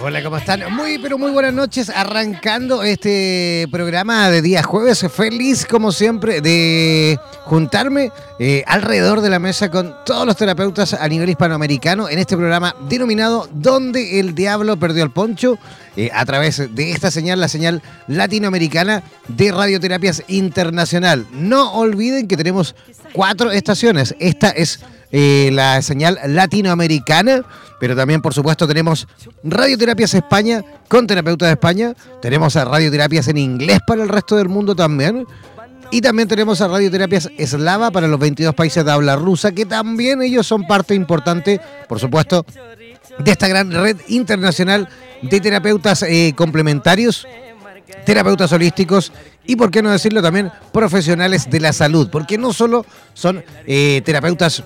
Hola, ¿cómo están? Muy, pero muy buenas noches. Arrancando este programa de día jueves. Feliz, como siempre, de juntarme eh, alrededor de la mesa con todos los terapeutas a nivel hispanoamericano en este programa denominado Donde el Diablo Perdió el Poncho, eh, a través de esta señal, la señal latinoamericana de Radioterapias Internacional. No olviden que tenemos cuatro estaciones. Esta es eh, la señal latinoamericana, pero también, por supuesto, tenemos Radioterapias España con terapeutas de España, tenemos a Radioterapias en inglés para el resto del mundo también, y también tenemos a Radioterapias Eslava para los 22 países de habla rusa, que también ellos son parte importante, por supuesto, de esta gran red internacional de terapeutas eh, complementarios terapeutas holísticos y, por qué no decirlo, también profesionales de la salud, porque no solo son eh, terapeutas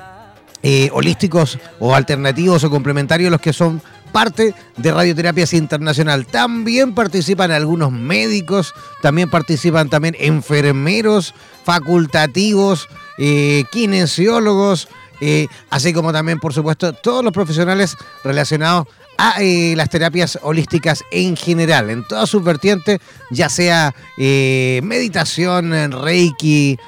eh, holísticos o alternativos o complementarios los que son parte de Radioterapias Internacional. También participan algunos médicos, también participan también enfermeros, facultativos, eh, kinesiólogos, eh, así como también, por supuesto, todos los profesionales relacionados a las terapias holísticas en general, en todas sus vertientes, ya sea meditación, reiki,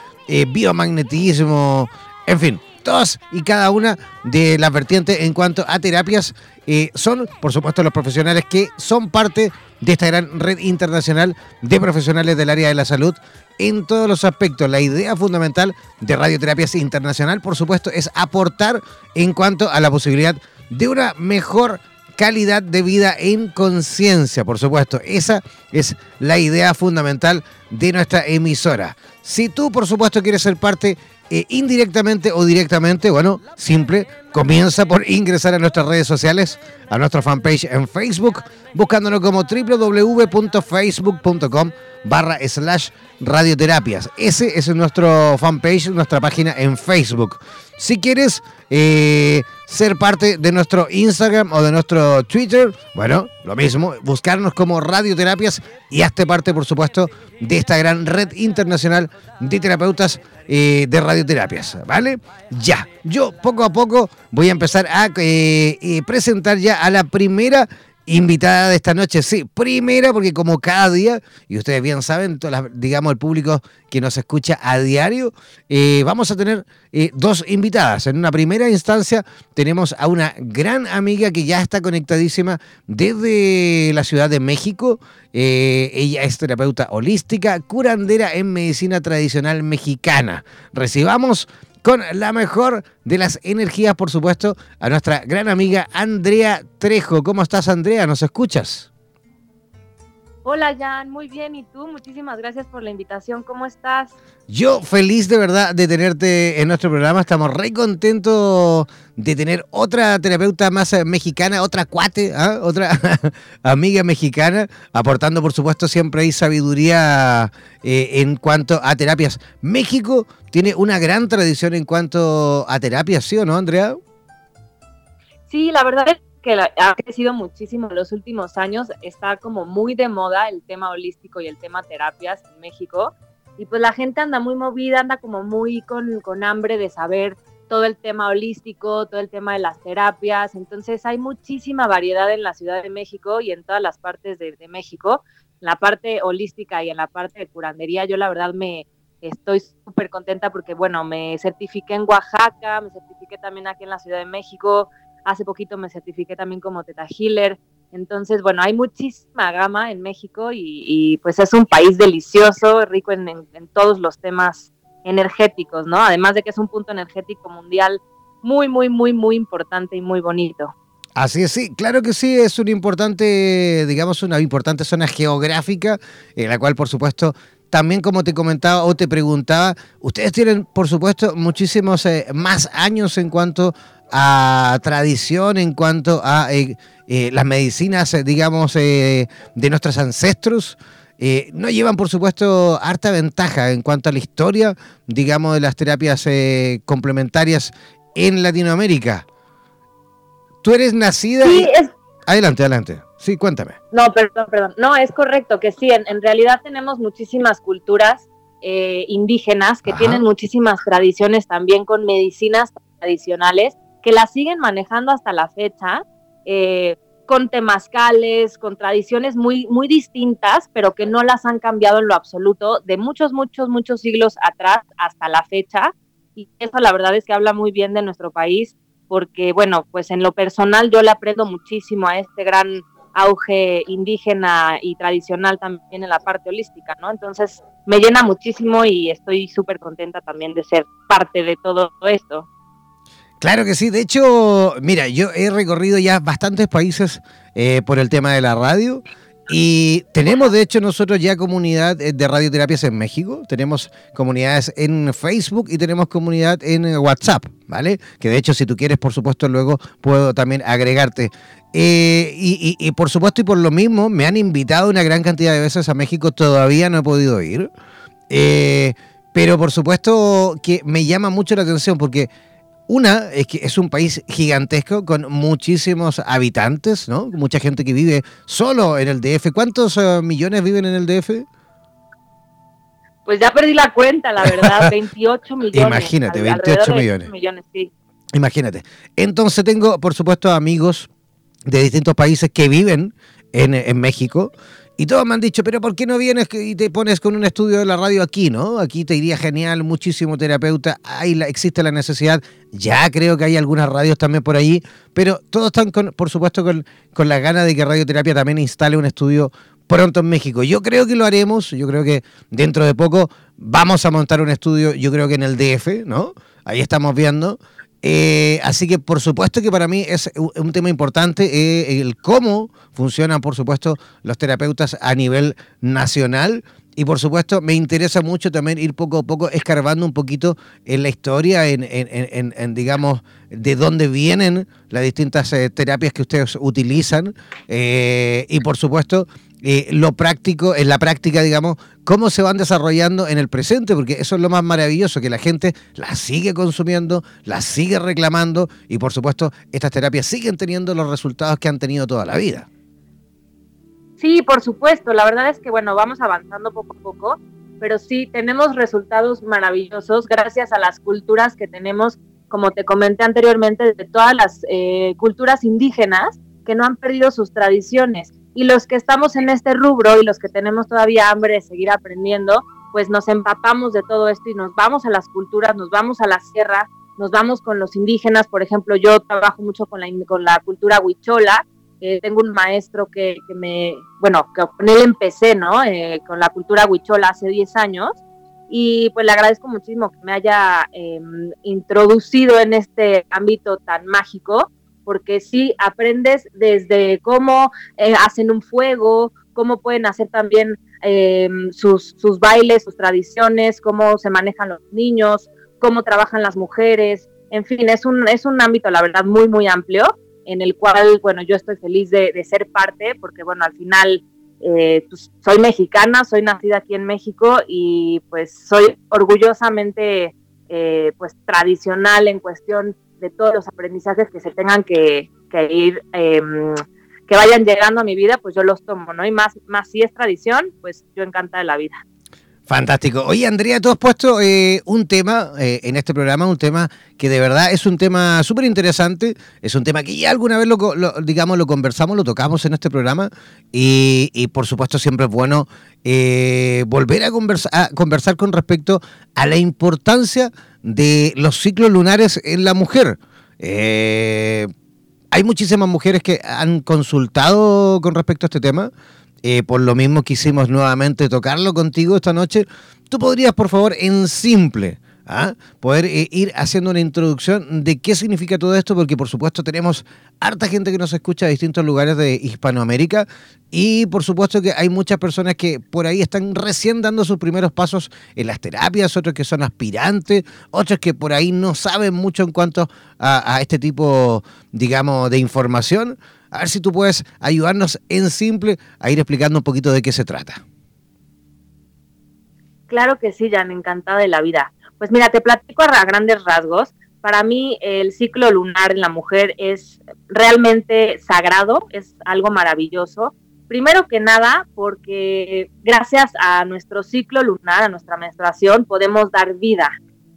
biomagnetismo, en fin, todas y cada una de las vertientes en cuanto a terapias eh, son, por supuesto, los profesionales que son parte de esta gran red internacional de profesionales del área de la salud en todos los aspectos. La idea fundamental de Radioterapias Internacional, por supuesto, es aportar en cuanto a la posibilidad de una mejor calidad de vida en conciencia, por supuesto. Esa es la idea fundamental de nuestra emisora. Si tú, por supuesto, quieres ser parte eh, indirectamente o directamente, bueno, simple, comienza por ingresar a nuestras redes sociales, a nuestra fanpage en Facebook, buscándonos como www.facebook.com barra slash radioterapias. Ese es nuestro fanpage, nuestra página en Facebook. Si quieres eh, ser parte de nuestro Instagram o de nuestro Twitter, bueno, lo mismo, buscarnos como Radioterapias y hazte parte, por supuesto, de esta gran red internacional de terapeutas eh, de radioterapias, ¿vale? Ya, yo poco a poco voy a empezar a eh, presentar ya a la primera invitada de esta noche, sí, primera porque como cada día, y ustedes bien saben, digamos el público que nos escucha a diario, eh, vamos a tener eh, dos invitadas. En una primera instancia tenemos a una gran amiga que ya está conectadísima desde la Ciudad de México. Eh, ella es terapeuta holística, curandera en medicina tradicional mexicana. Recibamos con la mejor de las energías, por supuesto, a nuestra gran amiga Andrea Trejo. ¿Cómo estás, Andrea? ¿Nos escuchas? Hola Jan, muy bien. ¿Y tú? Muchísimas gracias por la invitación. ¿Cómo estás? Yo feliz de verdad de tenerte en nuestro programa. Estamos re contentos de tener otra terapeuta más eh, mexicana, otra cuate, ¿ah? otra amiga mexicana, aportando por supuesto siempre ahí sabiduría eh, en cuanto a terapias. México tiene una gran tradición en cuanto a terapias, ¿sí o no, Andrea? Sí, la verdad es que ha crecido muchísimo en los últimos años. Está como muy de moda el tema holístico y el tema terapias en México. Y pues la gente anda muy movida, anda como muy con, con hambre de saber todo el tema holístico, todo el tema de las terapias. Entonces hay muchísima variedad en la Ciudad de México y en todas las partes de, de México. En la parte holística y en la parte de curandería, yo la verdad me estoy súper contenta porque, bueno, me certifiqué en Oaxaca, me certifiqué también aquí en la Ciudad de México, Hace poquito me certifiqué también como Teta Healer. Entonces, bueno, hay muchísima gama en México y, pues es un país delicioso, rico en, todos los temas energéticos, ¿no? Además de que es un punto energético mundial muy, muy, muy, muy importante y muy bonito. Así es, sí, claro que sí, es una importante, digamos, una importante zona geográfica, en la cual, por supuesto, también como te comentaba o te preguntaba, ustedes tienen, por supuesto, muchísimos eh, más años en cuanto a tradición en cuanto a eh, eh, las medicinas, eh, digamos, de nuestros ancestros. no llevan, por supuesto, harta ventaja en cuanto a la historia, digamos, de las terapias complementarias en Latinoamérica. Tú eres nacida. Sí, Adelante, adelante. Sí, cuéntame. No, perdón, perdón. No, es correcto que sí, en, realidad tenemos muchísimas culturas indígenas que tienen muchísimas tradiciones también con medicinas tradicionales que la siguen manejando hasta la fecha, eh, con temazcales, con tradiciones muy, muy distintas, pero que no las han cambiado en lo absoluto de muchos, muchos, muchos siglos atrás hasta la fecha. Y eso la verdad es que habla muy bien de nuestro país, porque bueno, pues en lo personal yo le aprendo muchísimo a este gran auge indígena y tradicional también en la parte holística, ¿no? Entonces me llena muchísimo y estoy súper contenta también de ser parte de todo esto. Claro que sí. De hecho, mira, yo he recorrido ya bastantes países eh, por el tema de la radio. Y tenemos, de hecho, nosotros ya comunidad eh, de radioterapias en México. Tenemos comunidades en Facebook y tenemos comunidad en WhatsApp, ¿vale? Que de hecho, si tú quieres, por supuesto, luego puedo también agregarte. Eh, y, por supuesto, y por lo mismo, me han invitado una gran cantidad de veces a México. Todavía no he podido ir. pero por supuesto que me llama mucho la atención porque una es que es un país gigantesco con muchísimos habitantes, ¿no? Mucha gente que vive solo en el DF. ¿Cuántos eh, millones viven en el DF? Pues ya perdí la cuenta, la verdad, 28 millones. Imagínate, 28 millones. millones sí. Imagínate. Entonces tengo, por supuesto, amigos de distintos países que viven en, en México y todos me han dicho, pero ¿por qué no vienes y te pones con un estudio de la radio aquí, no? Aquí te iría genial, muchísimo terapeuta, ahí existe la necesidad. Ya creo que hay algunas radios también por ahí, pero todos están, con, por supuesto, con, con la gana de que Radioterapia también instale un estudio pronto en México. Yo creo que lo haremos, yo creo que dentro de poco vamos a montar un estudio, yo creo que en el DF, ¿no? Ahí estamos viendo. Eh, así que por supuesto que para mí es un tema importante eh, el cómo funcionan, por supuesto, los terapeutas a nivel nacional. Y por supuesto me interesa mucho también ir poco a poco escarbando un poquito en la historia, en, digamos, de dónde vienen las distintas eh, terapias que ustedes utilizan. y por supuesto eh, lo práctico, en la práctica, digamos, cómo se van desarrollando en el presente, porque eso es lo más maravilloso, que la gente las sigue consumiendo, las sigue reclamando y por supuesto estas terapias siguen teniendo los resultados que han tenido toda la vida. Sí, por supuesto, la verdad es que bueno, vamos avanzando poco a poco, pero sí tenemos resultados maravillosos gracias a las culturas que tenemos, como te comenté anteriormente, de todas las eh, culturas indígenas que no han perdido sus tradiciones y los que estamos en este rubro y los que tenemos todavía hambre de seguir aprendiendo, pues nos empapamos de todo esto y nos vamos a las culturas, nos vamos a la sierra, nos vamos con los indígenas, por ejemplo, yo trabajo mucho con la, con la cultura huichola, eh, tengo un maestro que, me, bueno, que con él empecé, ¿no? Eh, con la cultura huichola hace 10 años. Y pues le agradezco muchísimo que me haya em, introducido en este ámbito tan mágico porque sí aprendes desde cómo eh, hacen un fuego, cómo pueden hacer también eh, sus, sus bailes, sus tradiciones, cómo se manejan los niños, cómo trabajan las mujeres, en fin, es un, es un ámbito, la verdad, muy, muy amplio, en el cual, bueno, yo estoy feliz de, ser parte, porque, bueno, al final eh, pues, soy mexicana, soy nacida aquí en México y pues soy orgullosamente, pues, tradicional en cuestión de todos los aprendizajes que se tengan que, que ir, em, que vayan llegando a mi vida, pues yo los tomo, ¿no? Y más, más si es tradición, pues yo encanta de la vida. Fantástico. Oye, Andrea, tú has puesto eh, un tema eh, en este programa, un tema que de verdad es un tema súper interesante, es un tema que ya alguna vez lo, digamos, lo conversamos, lo tocamos en este programa y, por supuesto siempre es bueno eh, volver a, a conversar con respecto a la importancia de los ciclos lunares en la mujer. hay muchísimas mujeres que han consultado con respecto a este tema. Eh, por lo mismo quisimos nuevamente tocarlo contigo esta noche. ¿Tú podrías, por favor, en simple, ¿ah? poder eh, ir haciendo una introducción de qué significa todo esto? Porque, por supuesto, tenemos harta gente que nos escucha de distintos lugares de Hispanoamérica y, por supuesto, que hay muchas personas que por ahí están recién dando sus primeros pasos en las terapias, otros que son aspirantes, otros que por ahí no saben mucho en cuanto a, a este tipo, digamos, de información. A ver si tú puedes ayudarnos en simple a ir explicando un poquito de qué se trata. Claro que sí, Jan, encantada de la vida. Pues mira, te platico a grandes rasgos. Para mí el ciclo lunar en la mujer es realmente sagrado, es algo maravilloso. Primero que nada, porque gracias a nuestro ciclo lunar, a nuestra menstruación, podemos dar vida.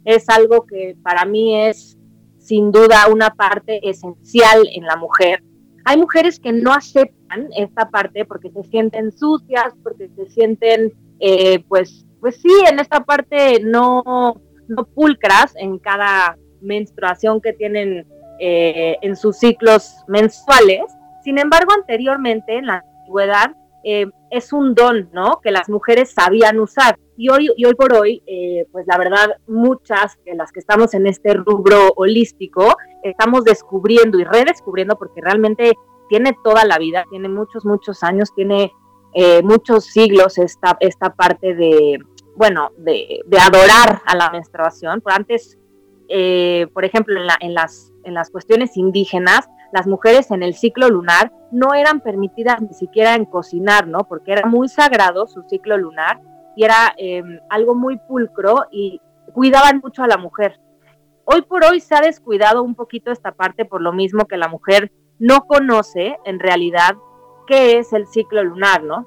Es algo que para mí es sin duda una parte esencial en la mujer hay mujeres que no aceptan esta parte porque se sienten sucias, porque se sienten, eh, pues, pues sí, en esta parte no, no pulcras en cada menstruación que tienen eh, en sus ciclos mensuales. Sin embargo, anteriormente, en la antigüedad, eh, es un don, ¿no? Que las mujeres sabían usar. Y hoy, y hoy por hoy, pues la verdad, muchas de las que estamos en este rubro holístico, estamos descubriendo y redescubriendo porque realmente tiene toda la vida, tiene muchos, muchos años, tiene eh, muchos siglos esta, esta parte de, bueno, de, adorar a la menstruación. Por antes, eh, por ejemplo, en, la, en, las, en las cuestiones indígenas, las mujeres en el ciclo lunar no eran permitidas ni siquiera en cocinar, ¿no? Porque era muy sagrado su ciclo lunar era eh, algo muy pulcro y cuidaban mucho a la mujer. Hoy por hoy se ha descuidado un poquito esta parte por lo mismo que la mujer no conoce en realidad qué es el ciclo lunar, ¿no?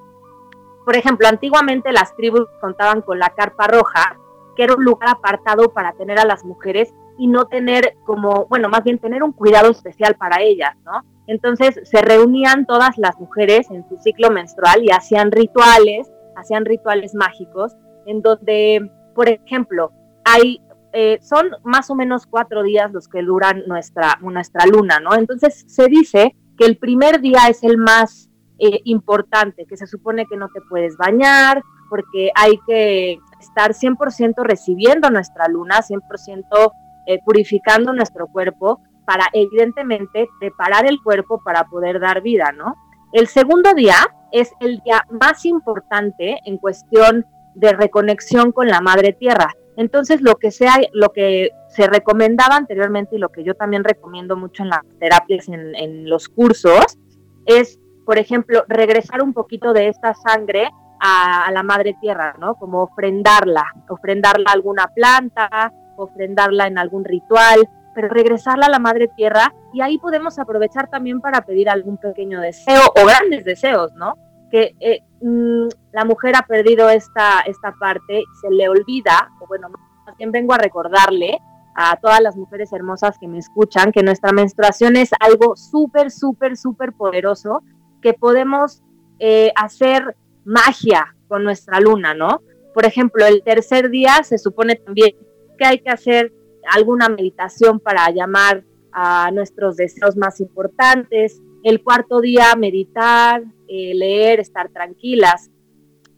Por ejemplo, antiguamente las tribus contaban con la carpa roja, que era un lugar apartado para tener a las mujeres y no tener como, bueno, más bien tener un cuidado especial para ellas, ¿no? Entonces se reunían todas las mujeres en su ciclo menstrual y hacían rituales, hacían rituales mágicos, en donde, por ejemplo, hay eh, son más o menos cuatro días los que duran nuestra, nuestra luna, ¿no? Entonces se dice que el primer día es el más eh, importante, que se supone que no te puedes bañar, porque hay que estar 100% recibiendo nuestra luna, 100% eh, purificando nuestro cuerpo para evidentemente preparar el cuerpo para poder dar vida, ¿no? El segundo día es el día más importante en cuestión de reconexión con la madre tierra. Entonces, lo que sea, lo que se recomendaba anteriormente y lo que yo también recomiendo mucho en las terapias, en, los cursos, es, por ejemplo, regresar un poquito de esta sangre a, la madre tierra, ¿no? Como ofrendarla, ofrendarla a alguna planta, ofrendarla en algún ritual, pero regresarla a la madre tierra y ahí podemos aprovechar también para pedir algún pequeño deseo o grandes deseos, ¿no? que eh, mm, la mujer ha perdido esta, esta parte se le olvida, o bueno, más bien vengo a recordarle a todas las mujeres hermosas que me escuchan que nuestra menstruación es algo súper, súper, súper poderoso, que podemos eh, hacer magia con nuestra luna, ¿no? Por ejemplo, el tercer día se supone también que hay que hacer alguna meditación para llamar a nuestros deseos más importantes, el cuarto día meditar, eh, leer, estar tranquilas.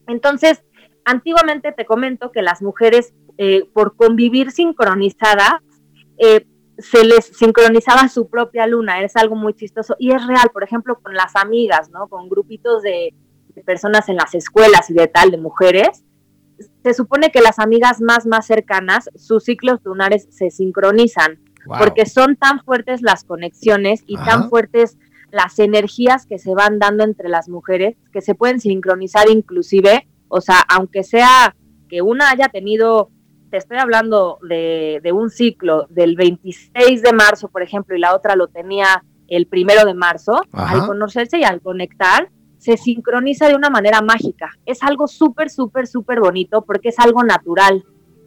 Entonces, antiguamente te comento que las mujeres, eh, por convivir sincronizadas, eh, se les sincronizaba su propia luna, es algo muy chistoso y es real, por ejemplo, con las amigas, ¿no? Con grupitos de, personas en las escuelas y de tal, de mujeres, se supone que las amigas más, más cercanas, sus ciclos lunares se sincronizan, porque son tan fuertes las conexiones y tan fuertes las energías que se van dando entre las mujeres, que se pueden sincronizar inclusive, o sea, aunque sea que una haya tenido, te estoy hablando de, de un ciclo del 26 de marzo, por ejemplo, y la otra lo tenía el primero de marzo, al conocerse y al conectar, se sincroniza de una manera mágica. Es algo súper, súper, súper bonito porque es algo natural.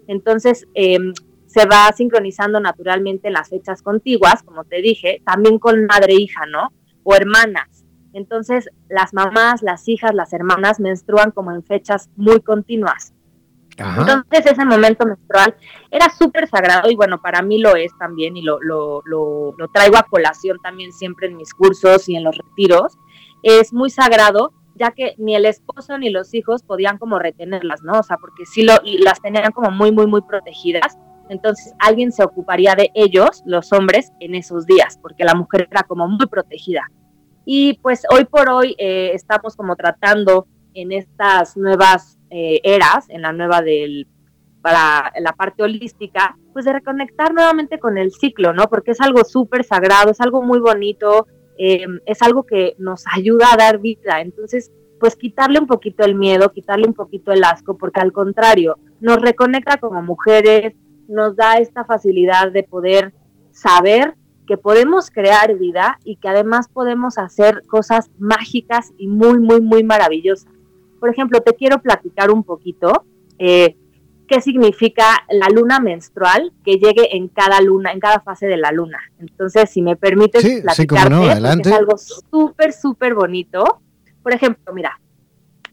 Entonces, em, se va sincronizando naturalmente las fechas contiguas, como te dije, también con madre e hija, ¿no? O hermanas. Entonces, las mamás, las hijas, las hermanas menstruan como en fechas muy continuas. Entonces ese momento menstrual era súper sagrado y bueno, para mí lo es también y lo, lo, lo, lo, traigo a colación también siempre en mis cursos y en los retiros, es muy sagrado, ya que ni el esposo ni los hijos podían como retenerlas, ¿no? O sea, porque sí lo, las tenían como muy, muy, muy protegidas. Entonces alguien se ocuparía de ellos, los hombres, en esos días, porque la mujer era como muy protegida. Y pues hoy por hoy eh, estamos como tratando en estas nuevas eh, eras, en la nueva del para la parte holística, pues de reconectar nuevamente con el ciclo, ¿no? Porque es algo súper sagrado, es algo muy bonito, Em, es algo que nos ayuda a dar vida. Entonces, pues quitarle un poquito el miedo, quitarle un poquito el asco, porque al contrario, nos reconecta como mujeres, nos da esta facilidad de poder saber que podemos crear vida y que además podemos hacer cosas mágicas y muy, muy, muy maravillosas. Por ejemplo, te quiero platicar un poquito. Eh, qué significa la luna menstrual que llegue en cada luna, en cada fase de la luna. Entonces, si me permites sí, es algo súper, súper bonito. Por ejemplo, mira,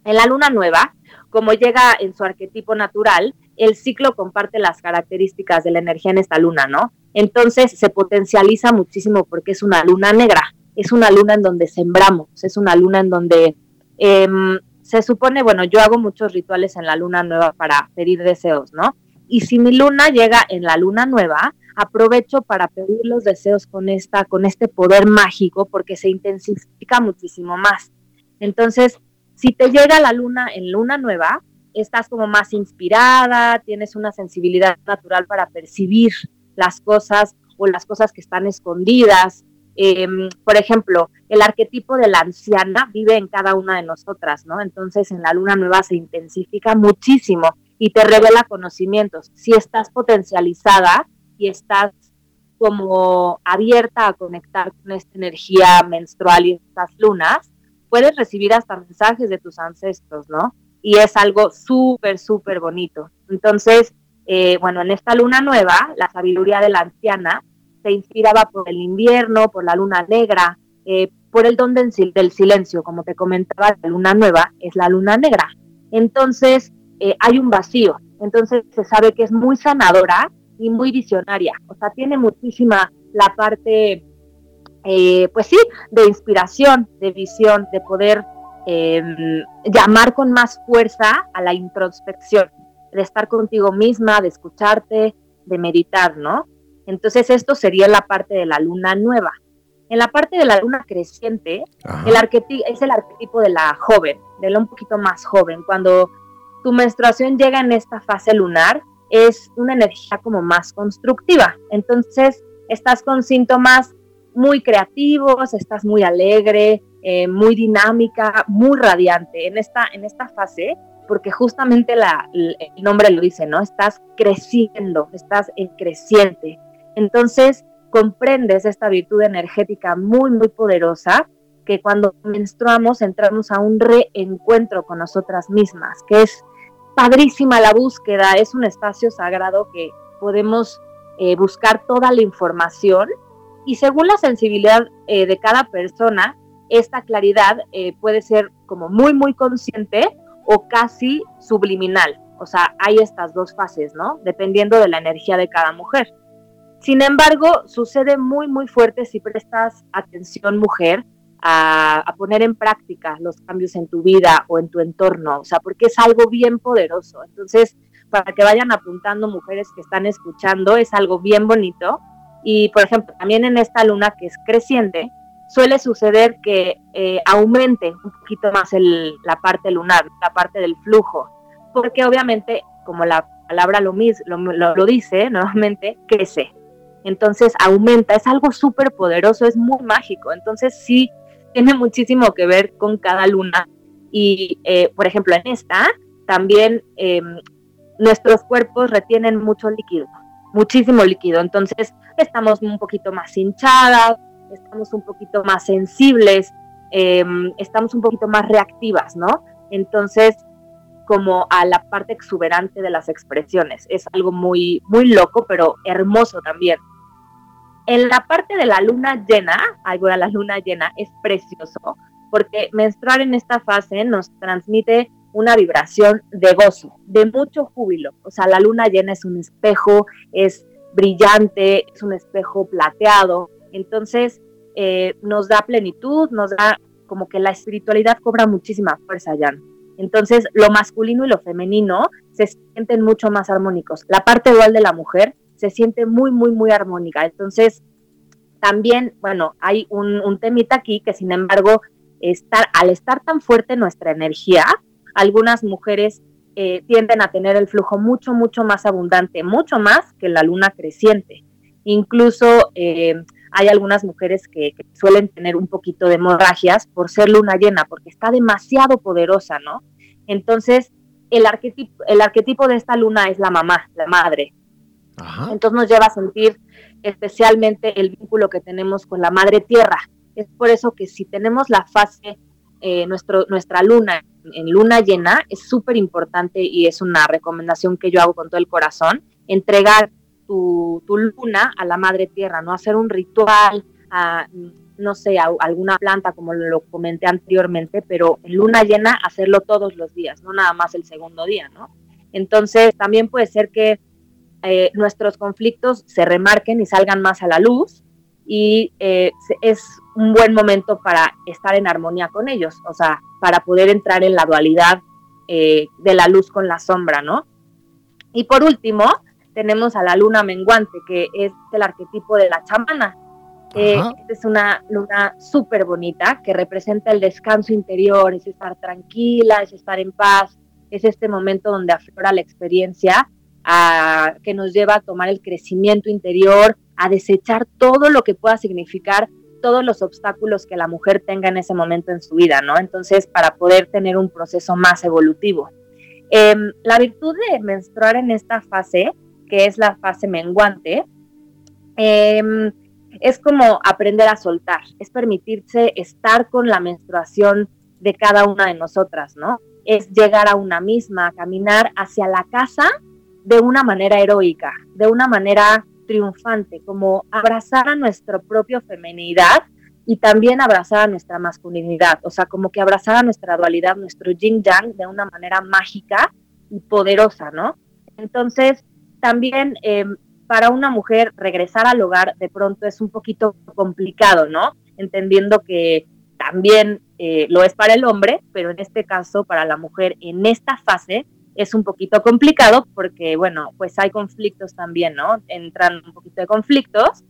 en la luna nueva, como llega en su arquetipo natural, el ciclo comparte las características de la energía en esta luna, ¿no? Entonces se potencializa muchísimo porque es una luna negra, es una luna en donde sembramos, es una luna en donde em, se supone, bueno, yo hago muchos rituales en la luna nueva para pedir deseos, ¿no? Y si mi luna llega en la luna nueva, aprovecho para pedir los deseos con esta, con este poder mágico, porque se intensifica muchísimo más. Entonces, si te llega la luna en luna nueva, estás como más inspirada, tienes una sensibilidad natural para percibir las cosas o las cosas que están escondidas, Em, por ejemplo, el arquetipo de la anciana vive en cada una de nosotras, ¿no? Entonces en la luna nueva se intensifica muchísimo y te revela conocimientos. Si estás potencializada y estás como abierta a conectar con esta energía menstrual y estas lunas, puedes recibir hasta mensajes de tus ancestros, ¿no? Y es algo súper, súper bonito. Entonces, eh, bueno, en esta luna nueva, la sabiduría de la anciana se inspiraba por el invierno, por la luna negra, eh, por el don del, silencio, como te comentaba, la luna nueva es la luna negra. Entonces eh, hay un vacío, entonces se sabe que es muy sanadora y muy visionaria, o sea, tiene muchísima la parte, eh, pues sí, de inspiración, de visión, de poder em, llamar con más fuerza a la introspección, de estar contigo misma, de escucharte, de meditar, ¿no? Entonces esto sería la parte de la luna nueva. En la parte de la luna creciente, el arquetipo, es el arquetipo de la joven, de la un poquito más joven. Cuando tu menstruación llega en esta fase lunar, es una energía como más constructiva. Entonces estás con síntomas muy creativos, estás muy alegre, eh, muy dinámica, muy radiante. En esta, en esta fase porque justamente la, el nombre lo dice, ¿no? Estás creciendo, estás en creciente. Entonces, comprendes esta virtud energética muy, muy poderosa que cuando menstruamos entramos a un reencuentro con nosotras mismas, que es padrísima la búsqueda, es un espacio sagrado que podemos eh, buscar toda la información y según la sensibilidad eh, de cada persona, esta claridad eh, puede ser como muy, muy consciente o casi subliminal. O sea, hay estas dos fases, ¿no? Dependiendo de la energía de cada mujer. Sin embargo, sucede muy, muy fuerte si prestas atención, mujer, a, poner en práctica los cambios en tu vida o en tu entorno, o sea, porque es algo bien poderoso. Entonces, para que vayan apuntando mujeres que están escuchando, es algo bien bonito. Y, por ejemplo, también en esta luna que es creciente, suele suceder que eh, aumente un poquito más la parte lunar, la parte del flujo, porque obviamente, como la palabra lo, lo, lo dice nuevamente, crece. Entonces aumenta, es algo súper poderoso, es muy mágico. Entonces sí, tiene muchísimo que ver con cada luna. Y, eh, por ejemplo, en esta, también em, nuestros cuerpos retienen mucho líquido, muchísimo líquido. Entonces estamos un poquito más hinchadas, estamos un poquito más sensibles, em, estamos un poquito más reactivas, ¿no? Entonces, como a la parte exuberante de las expresiones. Es algo muy, muy loco, pero hermoso también. En la parte de la luna llena, de la luna llena, es precioso, porque menstruar en esta fase nos transmite una vibración de gozo, de mucho júbilo. O sea, la luna llena es un espejo, es brillante, es un espejo plateado. Entonces, eh, nos da plenitud, nos da como que la espiritualidad cobra muchísima fuerza, ya. Entonces, lo masculino y lo femenino se sienten mucho más armónicos. La parte dual de la mujer se siente muy, muy, muy armónica. Entonces, también, bueno, hay un, temita aquí que, sin embargo, estar, al estar tan fuerte nuestra energía, algunas mujeres eh, tienden a tener el flujo mucho, mucho más abundante, mucho más que la luna creciente. Incluso eh, hay algunas mujeres que, suelen tener un poquito de hemorragias por ser luna llena, porque está demasiado poderosa, ¿no? Entonces, el arquetipo, el arquetipo de esta luna es la mamá, la madre. Entonces nos lleva a sentir especialmente el vínculo que tenemos con la madre tierra. Es por eso que si tenemos la fase, eh, nuestro, nuestra luna en luna llena, es súper importante y es una recomendación que yo hago con todo el corazón, entregar tu, luna a la madre tierra, no hacer un ritual, a, no sé, alguna planta como lo comenté anteriormente, pero en luna llena hacerlo todos los días, no nada más el segundo día, ¿no? Entonces también puede ser que eh, nuestros conflictos se remarquen y salgan más a la luz y eh, es un buen momento para estar en armonía con ellos, o sea, para poder entrar en la dualidad eh, de la luz con la sombra, ¿no? Y por último, tenemos a la luna menguante, que es el arquetipo de la chamana. Eh, es una luna súper bonita que representa el descanso interior, es estar tranquila, es estar en paz, es este momento donde aflora la experiencia a, que nos lleva a tomar el crecimiento interior, a desechar todo lo que pueda significar todos los obstáculos que la mujer tenga en ese momento en su vida, ¿no? Entonces, para poder tener un proceso más evolutivo. Em, la virtud de menstruar en esta fase que es la fase menguante, em, es como aprender a soltar, es permitirse estar con la menstruación de cada una de nosotras, ¿no? Es llegar a una misma, caminar hacia la casa de una manera heroica, de una manera triunfante, como abrazar a nuestra propia feminidad y también abrazar a nuestra masculinidad, o sea, como que abrazar a nuestra dualidad, nuestro yin yang de una manera mágica y poderosa, ¿no? Entonces, también em, para una mujer regresar al hogar de pronto es un poquito complicado, ¿no? Entendiendo que también eh, lo es para el hombre, pero en este caso para la mujer en esta fase es un poquito complicado porque, bueno, pues hay conflictos también, ¿no? Entran un poquito de conflictos.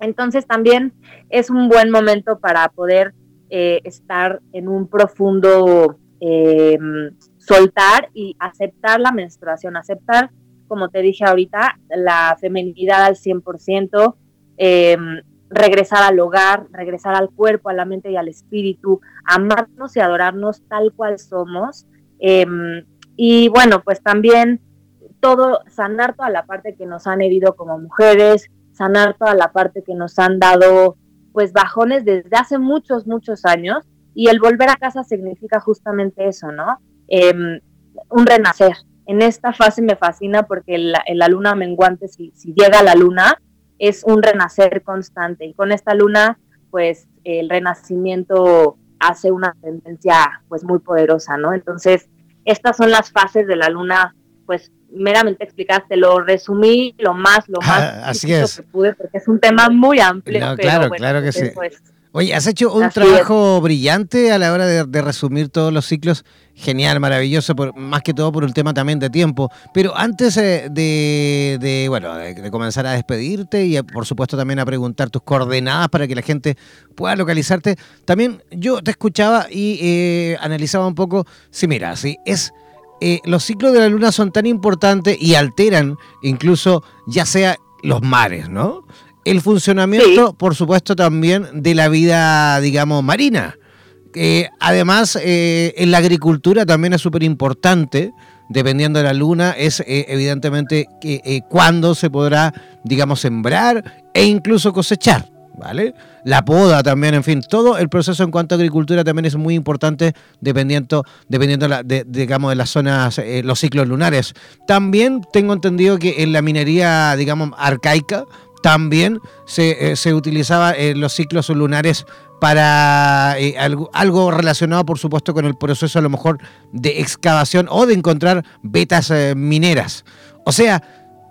Entonces también es un buen momento para poder eh, estar en un profundo em, soltar y aceptar la menstruación, aceptar como te dije ahorita, la feminidad al 100%, em, regresar al hogar, regresar al cuerpo, a la mente y al espíritu, amarnos y adorarnos tal cual somos. Em, y bueno, pues también todo, sanar toda la parte que nos han herido como mujeres, sanar toda la parte que nos han dado pues bajones desde hace muchos, muchos años. Y el volver a casa significa justamente eso, ¿no? Em, un renacer, en esta fase me fascina porque la, la luna menguante, si, llega a la luna, es un renacer constante. Y con esta luna, pues el renacimiento hace una tendencia pues muy poderosa, ¿no? Entonces, estas son las fases de la luna, pues meramente explicaste, lo resumí lo más, lo más así es. que pude, porque es un tema muy amplio. claro, claro que sí. Pues, Oye, has hecho un trabajo brillante a la hora de, resumir todos los ciclos. Genial, maravilloso, por, más que todo por el tema también de tiempo. Pero antes eh, de, bueno, de, comenzar a despedirte y por supuesto también a preguntar tus coordenadas para que la gente pueda localizarte, también yo te escuchaba y eh, analizaba un poco, si mira, si es eh, los ciclos de la luna son tan importantes y alteran incluso ya sea los mares, ¿no? El funcionamiento, por supuesto, también de la vida, digamos, marina. además, eh, en la agricultura también es súper importante, dependiendo de la luna, es eh, evidentemente que, eh, cuándo se podrá, digamos, sembrar e incluso cosechar. ¿Vale? La poda también, en fin, todo el proceso en cuanto a agricultura también es muy importante dependiendo, dependiendo de, digamos, de las zonas, los ciclos lunares. También tengo entendido que en la minería, digamos, arcaica, también se, eh, se utilizaba en los ciclos lunares para eh, algo, relacionado, por supuesto, con el proceso a lo mejor de excavación o de encontrar vetas eh, mineras. O sea,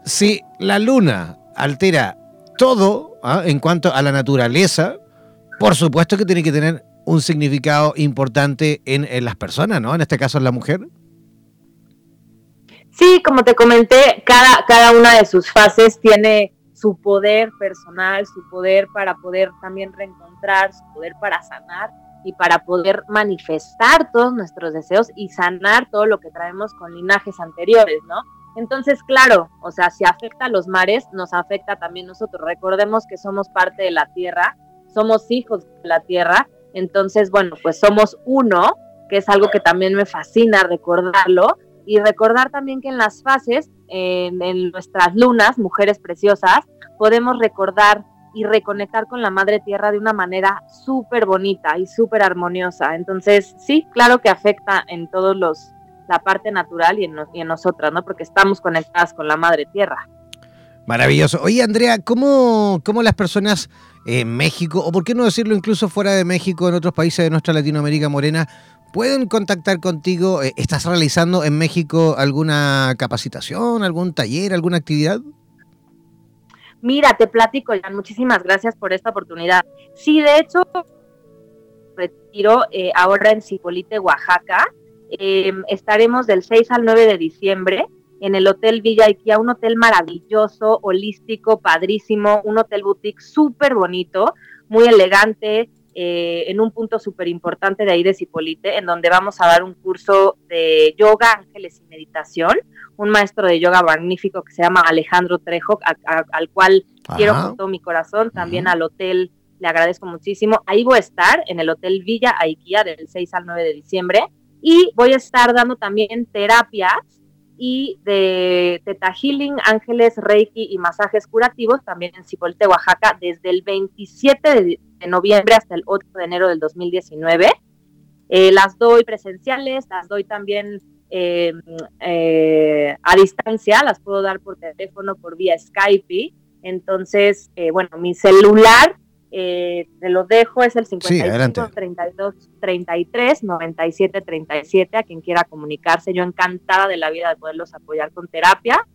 si la luna altera todo ¿ah? en cuanto a la naturaleza, por supuesto que tiene que tener un significado importante en, en, las personas, ¿no? En este caso en la mujer. Sí, como te comenté, cada, cada una de sus fases tiene su poder personal, su poder para poder también reencontrar, su poder para sanar y para poder manifestar todos nuestros deseos y sanar todo lo que traemos con linajes anteriores, ¿no? Entonces, claro, o sea, si afecta a los mares, nos afecta también nosotros. Recordemos que somos parte de la tierra, somos hijos de la tierra, entonces, bueno, pues somos uno, que es algo que también me fascina recordarlo, y recordar también que en las fases, en, nuestras lunas, mujeres preciosas, podemos recordar y reconectar con la madre tierra de una manera súper bonita y súper armoniosa. Entonces, sí, claro que afecta en todos los, la parte natural y en, y en nosotras, ¿no? Porque estamos conectadas con la madre tierra. Maravilloso. Oye, Andrea, ¿cómo, cómo las personas en México, o por qué no decirlo incluso fuera de México, en otros países de nuestra Latinoamérica morena, pueden contactar contigo? Eh, ¿Estás realizando en México alguna capacitación, algún taller, alguna actividad? Mira, te platico, Jan, muchísimas gracias por esta oportunidad. Sí, de hecho, retiro eh, ahora en Cipolite, Oaxaca. Em, estaremos del 6 al 9 de diciembre en el Hotel Villa Ikea, un hotel maravilloso, holístico, padrísimo, un hotel boutique súper bonito, muy elegante, eh, en un punto súper importante de ahí de Cipolite, en donde vamos a dar un curso de yoga, ángeles y meditación, un maestro de yoga magnífico que se llama Alejandro Trejo, al cual quiero con todo mi corazón, también al hotel le agradezco muchísimo. Ahí voy a estar en el Hotel Villa Aikia del 6 al 9 de diciembre y voy a estar dando también terapias y de Teta Healing, Ángeles, Reiki y masajes curativos también en Cipolite, Oaxaca, desde el 27 de, noviembre hasta el 8 de enero del 2019. Eh, las doy presenciales, las doy también em, eh, a distancia, las puedo dar por teléfono, por vía Skype. Entonces, eh, bueno, mi celular eh, te lo dejo, es el 55 32 33 97 37, a quien quiera comunicarse. Yo encantada de la vida de poderlos apoyar con terapia.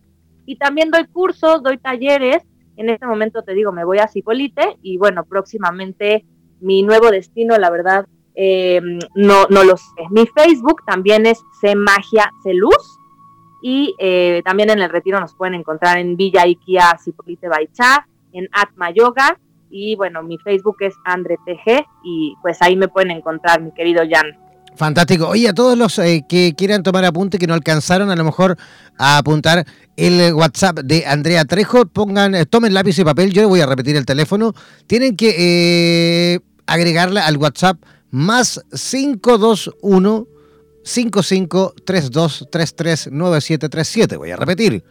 Y también doy cursos, doy talleres. En este momento te digo, me voy a Cipolite y bueno, próximamente mi nuevo destino, la verdad, eh, no, no lo sé. Mi Facebook también es C Magia C Luz y eh, también en el retiro nos pueden encontrar en Villa Ikia Cipolite Baicha, en Atma Yoga y bueno, mi Facebook es Andre TG y pues ahí me pueden encontrar, mi querido Jan. Fantástico. Oye, a todos los eh, que quieran tomar apunte, que no alcanzaron a lo mejor a apuntar el WhatsApp de Andrea Trejo, pongan, eh, tomen lápiz y papel, yo le voy a repetir el teléfono. Tienen que eh, agregarla al WhatsApp más 521 5532339737. Voy a repetir.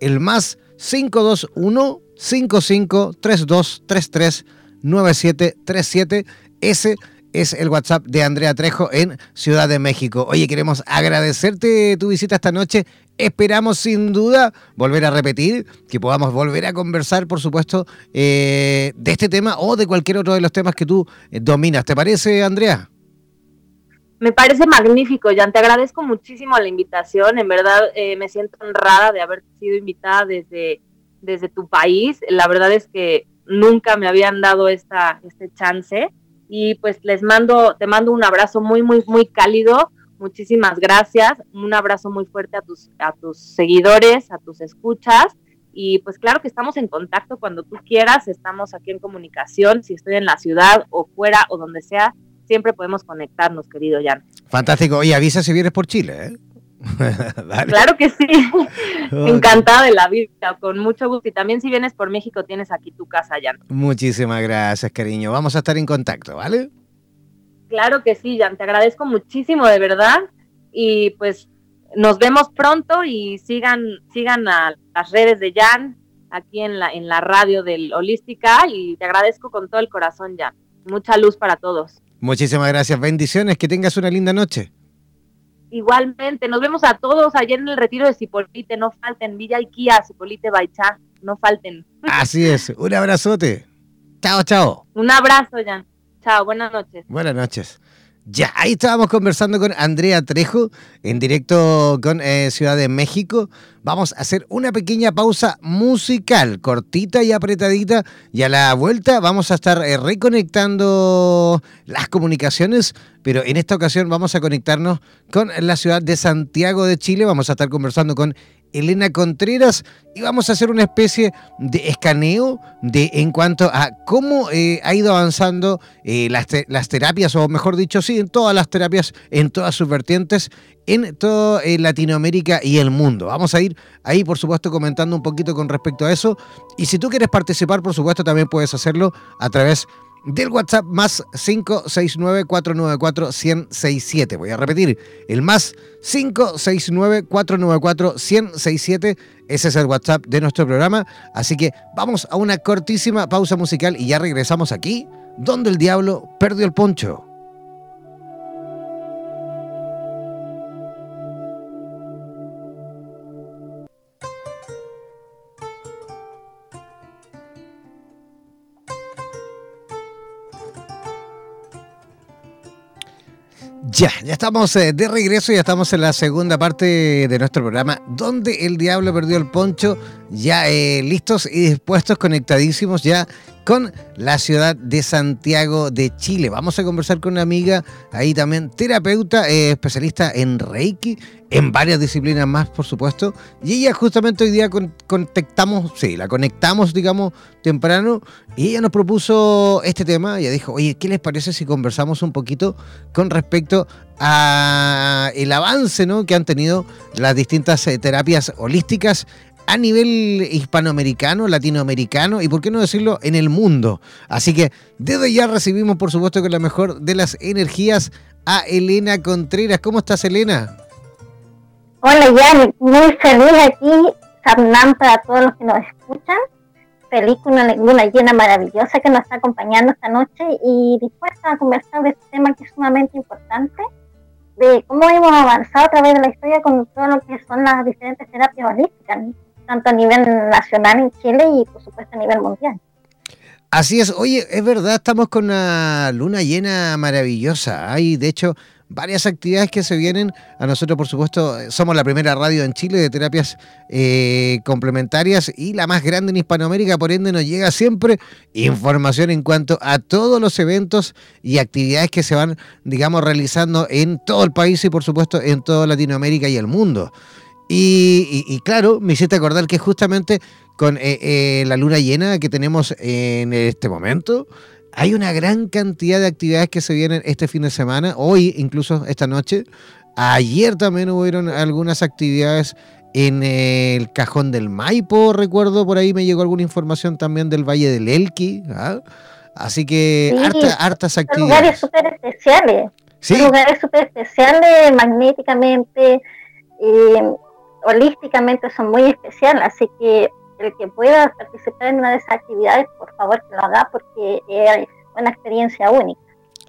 El más 521 5532339737. Ese es el WhatsApp de Andrea Trejo en Ciudad de México. Oye, queremos agradecerte tu visita esta noche. Esperamos sin duda volver a repetir, que podamos volver a conversar, por supuesto, eh, de este tema o de cualquier otro de los temas que tú eh, dominas. ¿Te parece, Andrea? Me parece magnífico, Jan. Te agradezco muchísimo la invitación. En verdad eh, me siento honrada de haber sido invitada desde desde tu país. La verdad es que nunca me habían dado esta, este chance y pues les mando, te mando un abrazo muy, muy, muy cálido. Muchísimas gracias. Un abrazo muy fuerte a tus, a tus seguidores, a tus escuchas. Y pues claro que estamos en contacto cuando tú quieras, estamos aquí en comunicación, si estoy en la ciudad o fuera o donde sea, siempre podemos conectarnos, querido Jan. Fantástico. Y avisa si vienes por Chile, ¿eh? claro que sí. Encantada de la vida, con mucho gusto. Y también si vienes por México, tienes aquí tu casa, Jan. Muchísimas gracias, cariño. Vamos a estar en contacto, ¿vale? Claro que sí, Jan. Te agradezco muchísimo, de verdad. Y pues nos vemos pronto y sigan, sigan a las redes de Jan aquí en la, en la radio del Holística y te agradezco con todo el corazón, Jan. Mucha luz para todos. Muchísimas gracias. Bendiciones. Que tengas una linda noche. Igualmente, nos vemos a todos ayer en el retiro de Cipolite, no falten, Villa Ikea, Cipolite Baichá, no falten. Así es, un abrazote. Chao, chao. Un abrazo, Jan. Chao, buenas noches. Buenas noches. Ya, ahí estábamos conversando con Andrea Trejo en directo con eh, Ciudad de México. Vamos a hacer una pequeña pausa musical, cortita y apretadita, y a la vuelta vamos a estar eh, reconectando las comunicaciones, pero en esta ocasión vamos a conectarnos con la ciudad de Santiago de Chile. Vamos a estar conversando con Elena Contreras y vamos a hacer una especie de escaneo de en cuanto a cómo eh, ha ido avanzando eh, las, las, terapias, o mejor dicho, sí, en todas las terapias, en todas sus vertientes, en toda eh, Latinoamérica y el mundo. Vamos a ir ahí, por supuesto, comentando un poquito con respecto a eso. Y si tú quieres participar, por supuesto, también puedes hacerlo a través del WhatsApp más 569-494-1067. Voy a repetir, el más 569-494-1067. Ese es el WhatsApp de nuestro programa. Así que vamos a una cortísima pausa musical y ya regresamos aquí, donde el diablo perdió el poncho. Ya, ya estamos eh, de regreso, ya estamos en la segunda parte de nuestro programa, donde el diablo perdió el poncho, ya eh, listos y dispuestos, conectadísimos ya con la ciudad de Santiago de Chile. Vamos a conversar con una amiga, ahí también terapeuta, eh, especialista en Reiki, en varias disciplinas más, por supuesto. Y ella justamente hoy día conectamos, sí, la conectamos, digamos, temprano, y ella nos propuso este tema. Ella dijo, oye, ¿qué les parece si conversamos un poquito con respecto a el avance ¿no? que han tenido las distintas eh, terapias holísticas a nivel hispanoamericano, latinoamericano y, por qué no decirlo, en el mundo. Así que desde ya recibimos, por supuesto, con la mejor de las energías a Elena Contreras. ¿Cómo estás, Elena? Hola, Jan. Muy feliz aquí, Sarnam, para todos los que nos escuchan. Feliz con una luna llena maravillosa que nos está acompañando esta noche y dispuesta a conversar de este tema que es sumamente importante de cómo hemos avanzado a través de la historia con todo lo que son las diferentes terapias holísticas tanto a nivel nacional en Chile y por supuesto a nivel mundial. Así es, oye, es verdad, estamos con una luna llena maravillosa. Hay, de hecho, varias actividades que se vienen. A nosotros, por supuesto, somos la primera radio en Chile de terapias eh, complementarias y la más grande en Hispanoamérica, por ende nos llega siempre información en cuanto a todos los eventos y actividades que se van, digamos, realizando en todo el país y, por supuesto, en toda Latinoamérica y el mundo. Y, claro, me hiciste acordar que justamente con eh, eh, la luna llena que tenemos en este momento, hay una gran cantidad de actividades que se vienen este fin de semana, hoy incluso esta noche. Ayer también hubieron algunas actividades en el Cajón del Maipo, recuerdo, por ahí me llegó alguna información también del Valle del Elqui. ¿ah? Así que hartas actividades. Lugares súper especiales. ¿Sí? Lugares súper especiales, magnéticamente. Eh, holísticamente son muy especiales, así que el que pueda participar en una de esas actividades, por favor que lo haga porque es una experiencia única.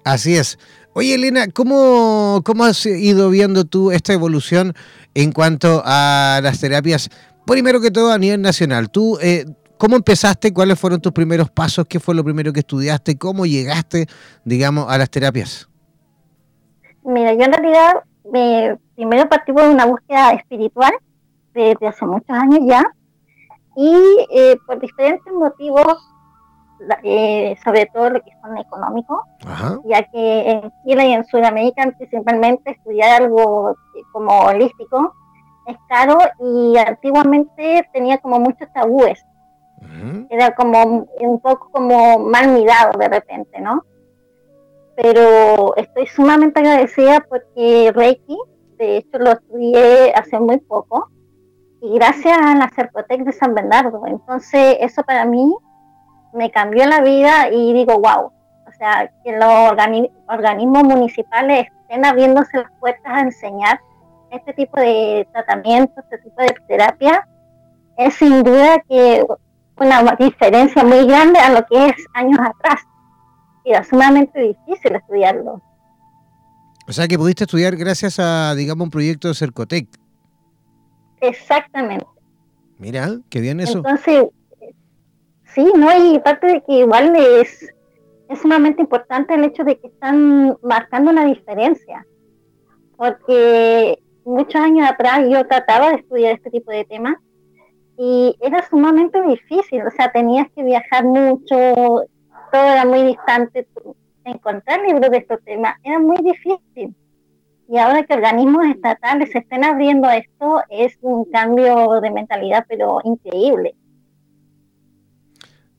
Así es. Oye, Elena, ¿cómo, ¿cómo has ido viendo tú esta evolución en cuanto a las terapias? Primero que todo, a nivel nacional, tú, eh, ¿cómo empezaste? ¿Cuáles fueron tus primeros pasos? ¿Qué fue lo primero que estudiaste? ¿Cómo llegaste, digamos, a las terapias? Mira, yo en realidad me, primero partí por una búsqueda espiritual desde hace muchos años ya y eh, por diferentes motivos eh, sobre todo lo que son económicos, ya que en Chile y en Sudamérica principalmente estudiar algo como holístico es caro y antiguamente tenía como muchos tabúes. Era como un poco como mal mirado de repente, ¿no? Pero estoy sumamente agradecida porque Reiki, de hecho lo estudié hace muy poco, y gracias a la Cercotec de San Bernardo. Entonces, eso para mí me cambió la vida y digo, wow, o sea, que los organismos municipales estén abriéndose las puertas a enseñar este tipo de tratamiento, este tipo de terapia, es sin duda que una diferencia muy grande a lo que es años atrás. Era sumamente difícil estudiarlo. O sea que pudiste estudiar gracias a, digamos, un proyecto de Cercotec. Exactamente. Mira, qué bien eso. Entonces, sí, ¿no? Y parte de que igual es, es sumamente importante el hecho de que están marcando una diferencia. Porque muchos años atrás yo trataba de estudiar este tipo de temas y era sumamente difícil, o sea, tenías que viajar mucho, todo era muy distante, encontrar libros de estos temas era muy difícil. Y ahora que organismos estatales se estén abriendo a esto, es un cambio de mentalidad, pero increíble.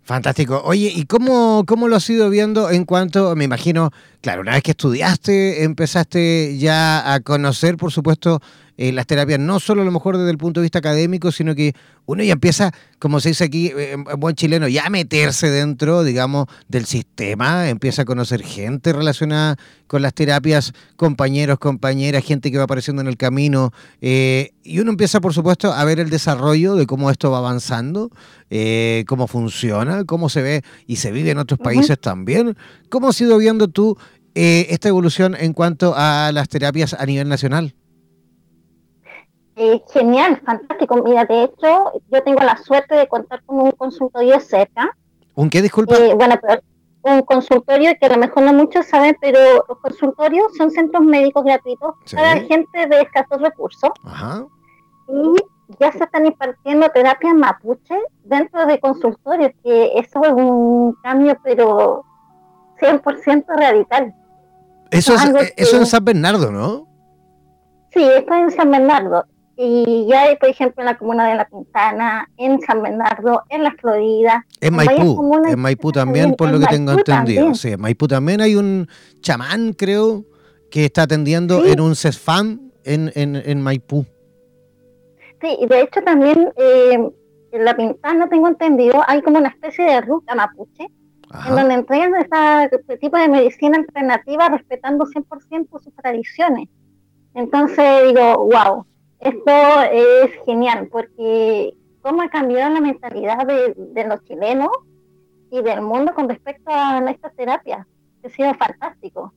Fantástico. Oye, ¿y cómo, cómo lo has ido viendo en cuanto, me imagino, claro, una vez que estudiaste, empezaste ya a conocer, por supuesto, eh, las terapias, no solo a lo mejor desde el punto de vista académico, sino que uno ya empieza, como se dice aquí eh, en buen chileno, ya a meterse dentro, digamos, del sistema, empieza a conocer gente relacionada con las terapias, compañeros, compañeras, gente que va apareciendo en el camino, eh, y uno empieza, por supuesto, a ver el desarrollo de cómo esto va avanzando, cómo funciona, cómo se ve y se vive en otros países también. ¿Cómo has ido viendo tú esta evolución en cuanto a las terapias a nivel nacional? Eh, genial, fantástico. Mira, de hecho, yo tengo la suerte de contar con un consultorio cerca. ¿Un qué, disculpa? Eh, bueno, un consultorio que a lo mejor no muchos saben, pero los consultorios son centros médicos gratuitos para gente de escasos recursos. Ajá. Y ya se están impartiendo terapias mapuche dentro de consultorios, que eso es un cambio, pero 100% radical. Eso, es, eh, eso en San Bernardo, ¿no? Sí, esto es en San Bernardo. Y ya hay, por ejemplo, en la comuna de La Pintana, en San Bernardo, en la Florida. En Maipú, en Maipú también, por lo que tengo entendido. Sí, en Maipú también hay un chamán, creo, que está atendiendo en un CESFAM en, en, en, Maipú. Sí, y de hecho también eh, en La Pintana, tengo entendido, hay como una especie de ruta mapuche, en donde entregan este tipo de medicina alternativa respetando 100% sus tradiciones. Entonces digo, wow, esto es genial porque cómo ha cambiado la mentalidad de, los chilenos y del mundo con respecto a esta terapia. Ha sido fantástico.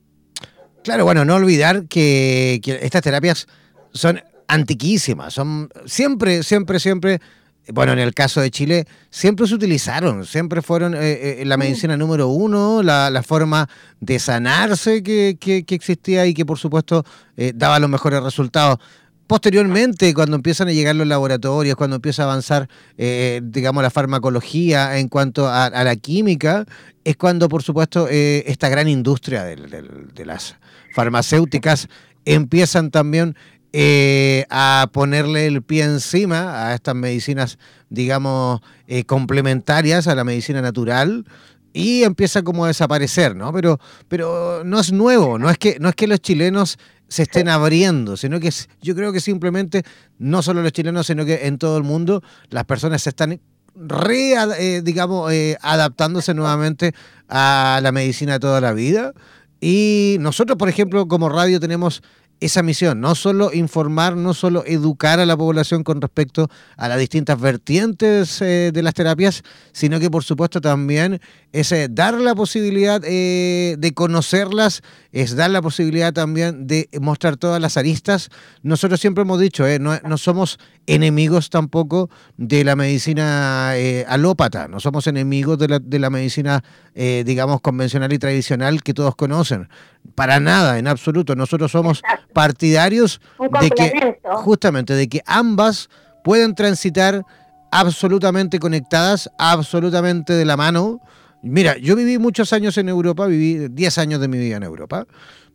Claro, bueno, no olvidar que, estas terapias son antiquísimas, son siempre, siempre, siempre, bueno, en el caso de Chile, siempre se utilizaron, siempre fueron eh, eh, la medicina número uno, la, forma de sanarse que, existía y que por supuesto eh, daba los mejores resultados. Posteriormente, cuando empiezan a llegar los laboratorios, cuando empieza a avanzar, digamos, la farmacología en cuanto a, la química, es cuando, por supuesto, esta gran industria de, las farmacéuticas empiezan también eh, a ponerle el pie encima a estas medicinas, digamos, complementarias a la medicina natural y empieza como a desaparecer, ¿no? Pero, pero no es nuevo, no es que, no es que los chilenos se estén abriendo, sino que yo creo que simplemente, no solo los chilenos, sino que en todo el mundo, las personas se están re, eh, digamos, eh, adaptándose nuevamente a la medicina de toda la vida. Y nosotros, por ejemplo, como radio tenemos esa misión, no solo informar, no solo educar a la población con respecto a las distintas vertientes eh, de las terapias, sino que por supuesto también es eh, dar la posibilidad eh, de conocerlas, es dar la posibilidad también de mostrar todas las aristas. Nosotros siempre hemos dicho, no, somos enemigos tampoco de la medicina alópata, no somos enemigos de la, de la medicina, digamos, convencional y tradicional que todos conocen. Para nada, en absoluto. Nosotros somos partidarios de que justamente de que ambas pueden transitar absolutamente conectadas, absolutamente de la mano. Mira, yo viví muchos años en Europa, viví 10 años de mi vida en Europa,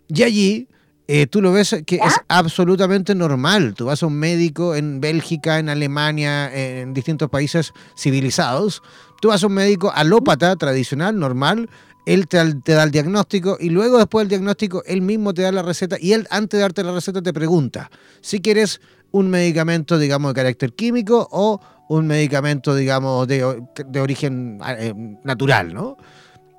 y allí eh, tú lo ves que es absolutamente normal. Tú vas a un médico en Bélgica, en Alemania, en distintos países civilizados, tú vas a un médico alópata tradicional, normal, él te, da el diagnóstico y luego después del diagnóstico él mismo te da la receta y él antes de darte la receta te pregunta si quieres un medicamento, digamos, de carácter químico o un medicamento, digamos, de, de origen eh, natural, ¿no?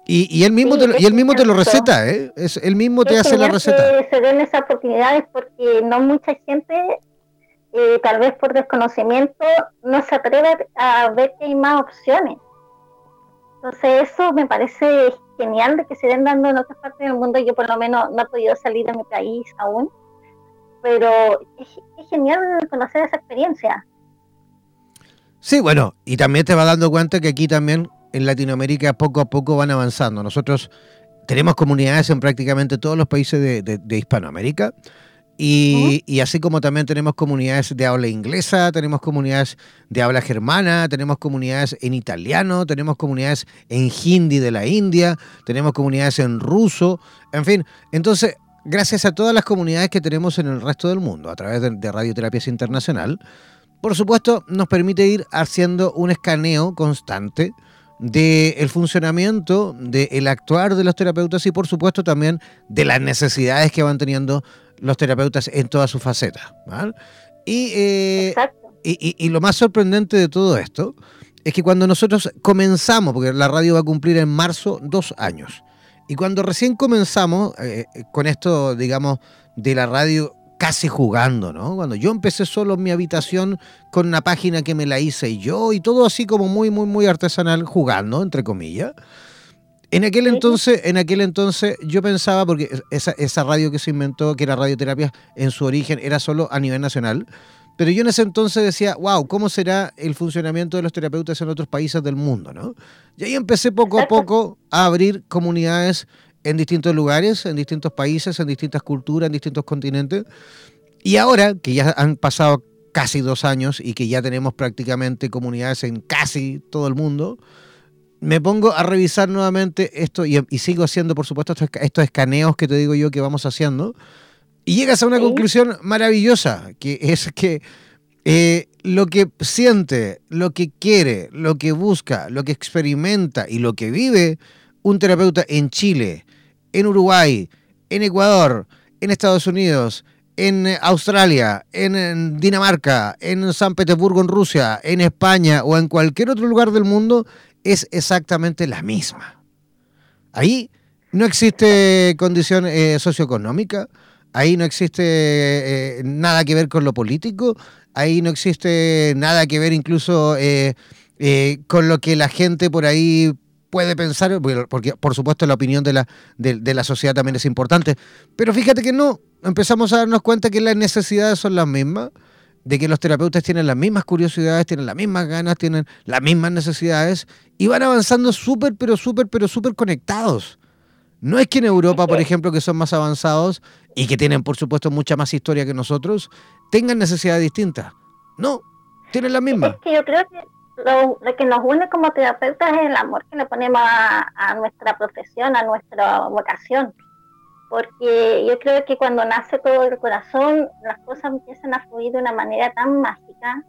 Y, y él mismo, te, lo, y él mismo te lo receta, ¿eh? Es, él mismo te hace la receta. Que se den esas oportunidades porque no mucha gente, eh, tal vez por desconocimiento, no se atreve a ver que hay más opciones. Entonces eso me parece genial de que se den dando en otras partes del mundo. Yo por lo menos no he podido salir de mi país aún, pero es, es genial conocer esa experiencia. Sí, bueno, y también te vas dando cuenta que aquí también en Latinoamérica poco a poco van avanzando. Nosotros tenemos comunidades en prácticamente todos los países de, Hispanoamérica. Y, así como también tenemos comunidades de habla inglesa, tenemos comunidades de habla germana, tenemos comunidades en italiano, tenemos comunidades en hindi de la India, tenemos comunidades en ruso, en fin. Entonces, gracias a todas las comunidades que tenemos en el resto del mundo a través de, de Radioterapias Internacional, por supuesto, nos permite ir haciendo un escaneo constante del funcionamiento, del actuar de los terapeutas y por supuesto también de las necesidades que van teniendo los terapeutas en todas sus facetas. Eh, y, y, lo más sorprendente de todo esto es que cuando nosotros comenzamos, porque la radio va a cumplir en marzo dos años, y cuando recién comenzamos eh, con esto, digamos, de la radio casi jugando, ¿no? Cuando yo empecé solo en mi habitación con una página que me la hice yo y todo así como muy, muy, muy artesanal, jugando, entre comillas. En aquel entonces, en aquel entonces yo pensaba, porque esa, esa radio que se inventó, que era radioterapia, en su origen era solo a nivel nacional, pero yo en ese entonces decía, wow, ¿cómo será el funcionamiento de los terapeutas en otros países del mundo? ¿no? Y ahí empecé poco a poco a abrir comunidades en distintos lugares, en distintos países, en distintas culturas, en distintos continentes. Y ahora que ya han pasado casi dos años y que ya tenemos prácticamente comunidades en casi todo el mundo, me pongo a revisar nuevamente esto y, sigo haciendo, por supuesto, estos, escaneos que te digo yo que vamos haciendo. Y llegas a una conclusión maravillosa, que es que eh, lo que siente, lo que quiere, lo que busca, lo que experimenta y lo que vive un terapeuta en Chile, en Uruguay, en Ecuador, en Estados Unidos, en Australia, en Dinamarca, en San Petersburgo, en Rusia, en España o en cualquier otro lugar del mundo es exactamente la misma. Ahí no existe condición eh, socioeconómica, ahí no existe eh, nada que ver con lo político, ahí no existe nada que ver incluso con lo que la gente por ahí puede pensar, porque por supuesto la opinión de la, de, la sociedad también es importante, pero fíjate que no, empezamos a darnos cuenta que las necesidades son las mismas, de que los terapeutas tienen las mismas curiosidades, tienen las mismas ganas, tienen las mismas necesidades y van avanzando súper, pero súper, pero súper conectados. No es que en Europa, por ejemplo, que son más avanzados y que tienen, por supuesto, mucha más historia que nosotros, tengan necesidades distintas. No, tienen la misma. Es que yo creo que lo, que nos une como terapeutas es el amor que le ponemos a, nuestra profesión, a nuestra vocación. Porque yo creo que cuando nace todo el corazón, las cosas empiezan a fluir de una manera tan mágica,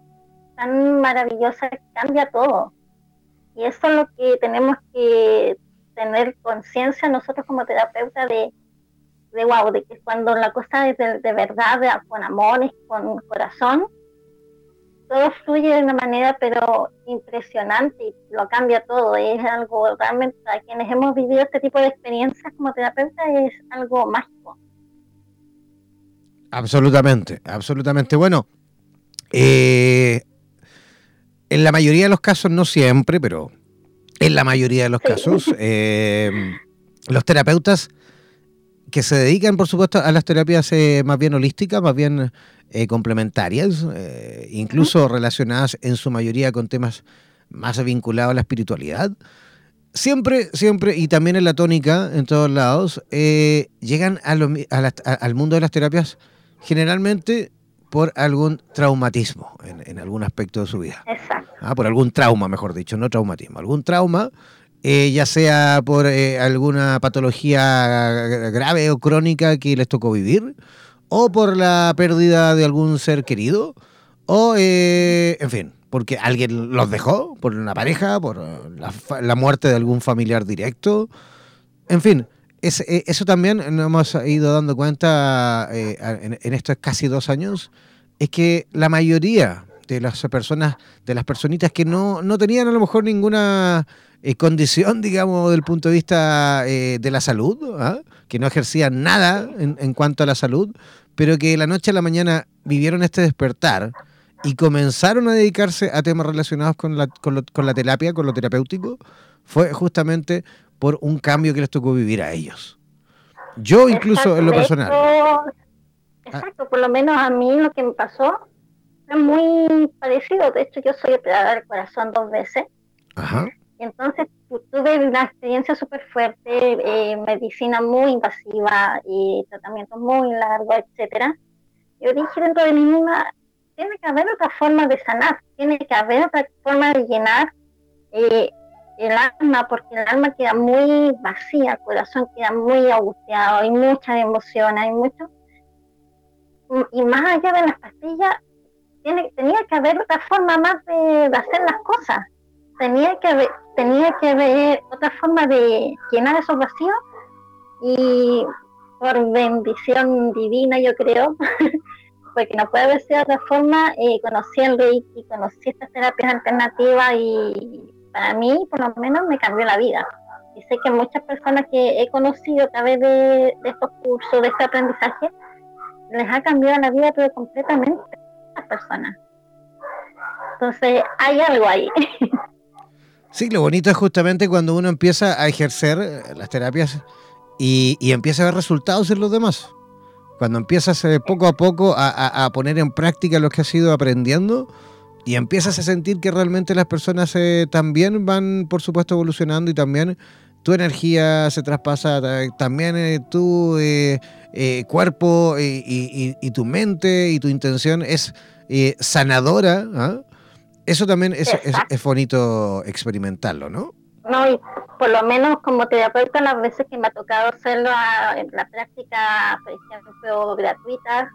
tan maravillosa, que cambia todo. Y eso es lo que tenemos que tener conciencia nosotros como terapeutas de, de wow, de que cuando la cosa es de, de verdad, con amor, con corazón, todo fluye de una manera pero impresionante y lo cambia todo. Es algo realmente, para quienes hemos vivido este tipo de experiencias como terapeuta, es algo mágico. Absolutamente, absolutamente. Bueno, eh, en la mayoría de los casos, no siempre, pero en la mayoría de los casos, eh, los terapeutas que se dedican, por supuesto, a las terapias eh, más bien holísticas, más bien eh, complementarias, eh, incluso relacionadas en su mayoría con temas más vinculados a la espiritualidad. Siempre, siempre, y también en la tónica, en todos lados, llegan a al mundo de las terapias generalmente por algún traumatismo en, algún aspecto de su vida. Exacto. Ah, por algún trauma, mejor dicho, no traumatismo, algún trauma eh, ya sea por eh, alguna patología grave o crónica que les tocó vivir, o por la pérdida de algún ser querido, o, en fin, porque alguien los dejó, por una pareja, por la, muerte de algún familiar directo, en fin. eso también nos hemos ido dando cuenta en, en estos casi dos años, es que la mayoría de las personas, de las personitas que no, no tenían a lo mejor ninguna eh, condición, digamos, del punto de vista eh, de la salud, ¿ah? que no ejercían nada en, en, cuanto a la salud, pero que de la noche a la mañana vivieron este despertar y comenzaron a dedicarse a temas relacionados con la, con, con la terapia, con lo terapéutico, fue justamente por un cambio que les tocó vivir a ellos. Yo incluso en lo personal. Exacto, por lo menos a mí lo que me pasó es muy parecido. De hecho, yo soy operada del corazón dos veces. Ajá. Entonces tuve una experiencia súper fuerte, eh, medicina muy invasiva y tratamiento muy largo, etcétera. Yo dije dentro de mí misma, tiene que haber otra forma de sanar, tiene que haber otra forma de llenar eh, el alma, porque el alma queda muy vacía, el corazón queda muy angustiado, hay mucha emoción, hay mucho. Y más allá de las pastillas, tenía que haber otra forma más de, hacer las cosas. Tenía que haber, tenía que haber otra forma de llenar esos vacíos y por bendición divina, yo creo, porque no puede haber sido otra forma, eh, conocí el Reiki, conocí estas terapias alternativas y para mí, por lo menos, me cambió la vida. Y sé que muchas personas que he conocido a través de, de estos cursos, de este aprendizaje, les ha cambiado la vida, pero completamente personas. Entonces, hay algo ahí. Sí, lo bonito es justamente cuando uno empieza a ejercer eh, las terapias y, empieza a ver resultados en los demás. Cuando empiezas eh, poco a poco a, poner en práctica lo que has ido aprendiendo y empiezas a sentir que realmente las personas eh, también van, por supuesto, evolucionando y también tu energía se traspasa, también tu cuerpo y, tu mente y tu intención es sanadora, ¿ah? eso también es, es, bonito experimentarlo, ¿no? No, y por lo menos como terapeuta las veces que me ha tocado hacerlo en la práctica, por ejemplo, gratuitas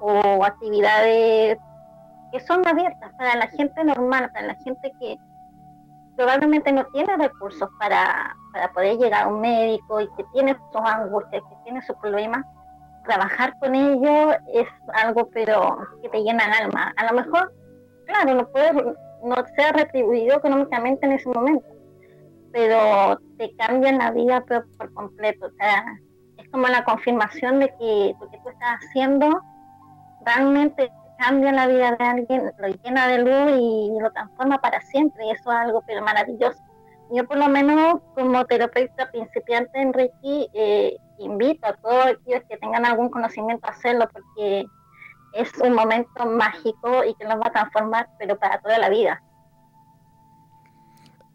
o actividades que son abiertas para la gente normal, para la gente que probablemente no tiene recursos para, para poder llegar a un médico y que tiene sus angustias, que tiene sus problemas, trabajar con ellos es algo pero que te llena el alma. A lo mejor, claro, no puede no ser retribuido económicamente en ese momento, pero te cambia la vida pero por completo. O sea, es como la confirmación de que lo que tú estás haciendo realmente cambia la vida de alguien, lo llena de luz y lo transforma para siempre. Y eso es algo pero maravilloso. Yo por lo menos como terapeuta principiante en Reiki, eh, invito a todos aquellos que tengan algún conocimiento a hacerlo porque es un momento mágico y que nos va a transformar, pero para toda la vida.